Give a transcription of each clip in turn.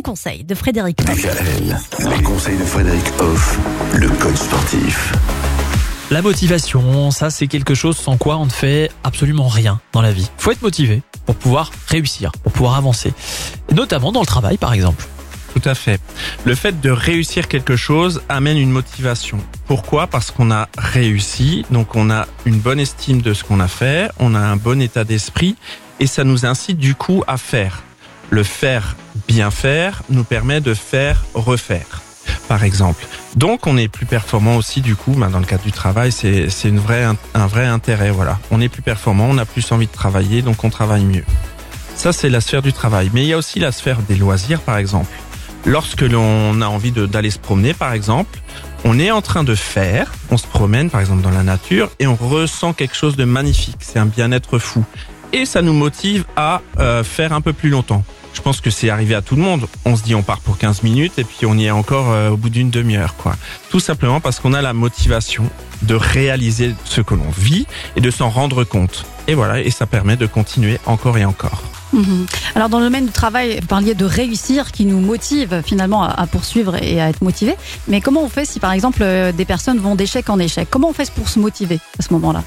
bons conseils de Frédéric. DKL, les conseils de Frédéric Hoff, le coach sportif. La motivation, ça c'est quelque chose sans quoi on ne fait absolument rien dans la vie. Faut être motivé pour pouvoir réussir, pour pouvoir avancer. Notamment dans le travail par exemple. Tout à fait. Le fait de réussir quelque chose amène une motivation. Pourquoi? Parce qu'on a réussi, donc on a une bonne estime de ce qu'on a fait, on a un bon état d'esprit et ça nous incite du coup à faire. Le faire bien faire nous permet de faire refaire par exemple. Donc on est plus performant aussi du coup, ben, dans le cadre du travail, c'est une un vrai intérêt. Voilà, on est plus performant, on a plus envie de travailler, donc on travaille mieux. Ça c'est la sphère du travail, mais il y a aussi la sphère des loisirs par exemple. Lorsque l'on a envie d'aller se promener, par exemple, on est en train de faire, on se promène par exemple dans la nature et on ressent quelque chose de magnifique. C'est un bien-être fou. Et ça nous motive à euh, faire un peu plus longtemps. Je pense que c'est arrivé à tout le monde. On se dit on part pour 15 minutes et puis on y est encore euh, au bout d'une demi-heure, quoi. Tout simplement parce qu'on a la motivation de réaliser ce que l'on vit et de s'en rendre compte. Et voilà, et ça permet de continuer encore et encore. Mhm. Alors dans le domaine du travail, vous parliez de réussir qui nous motive finalement à, poursuivre et à être motivé. Mais comment on fait si par exemple euh, des personnes vont d'échec en échec? Comment on fait pour se motiver à ce moment-là?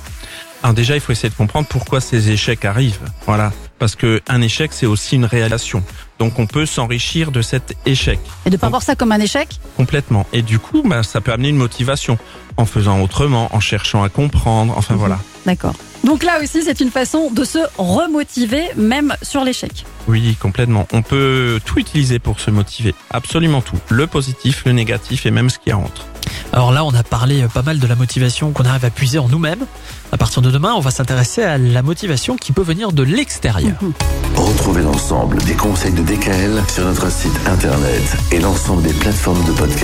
Alors déjà, il faut essayer de comprendre pourquoi ces échecs arrivent. Voilà, parce que un échec c'est aussi une réalisation. Donc on peut s'enrichir de cet échec. Et de pas voir ça comme un échec? Complètement. Et du coup, bah, ça peut amener une motivation en faisant autrement, en cherchant à comprendre. Enfin mhm. voilà. D'accord. Donc là aussi, c'est une façon de se remotiver, même sur l'échec. Oui, complètement. On peut tout utiliser pour se motiver. Absolument tout. Le positif, le négatif et même ce qui rentre. Alors là, on a parlé pas mal de la motivation qu'on arrive à puiser en nous-mêmes. À partir de demain, on va s'intéresser à la motivation qui peut venir de l'extérieur. Retrouvez l'ensemble des conseils de DKL sur notre site internet et l'ensemble des plateformes de podcast.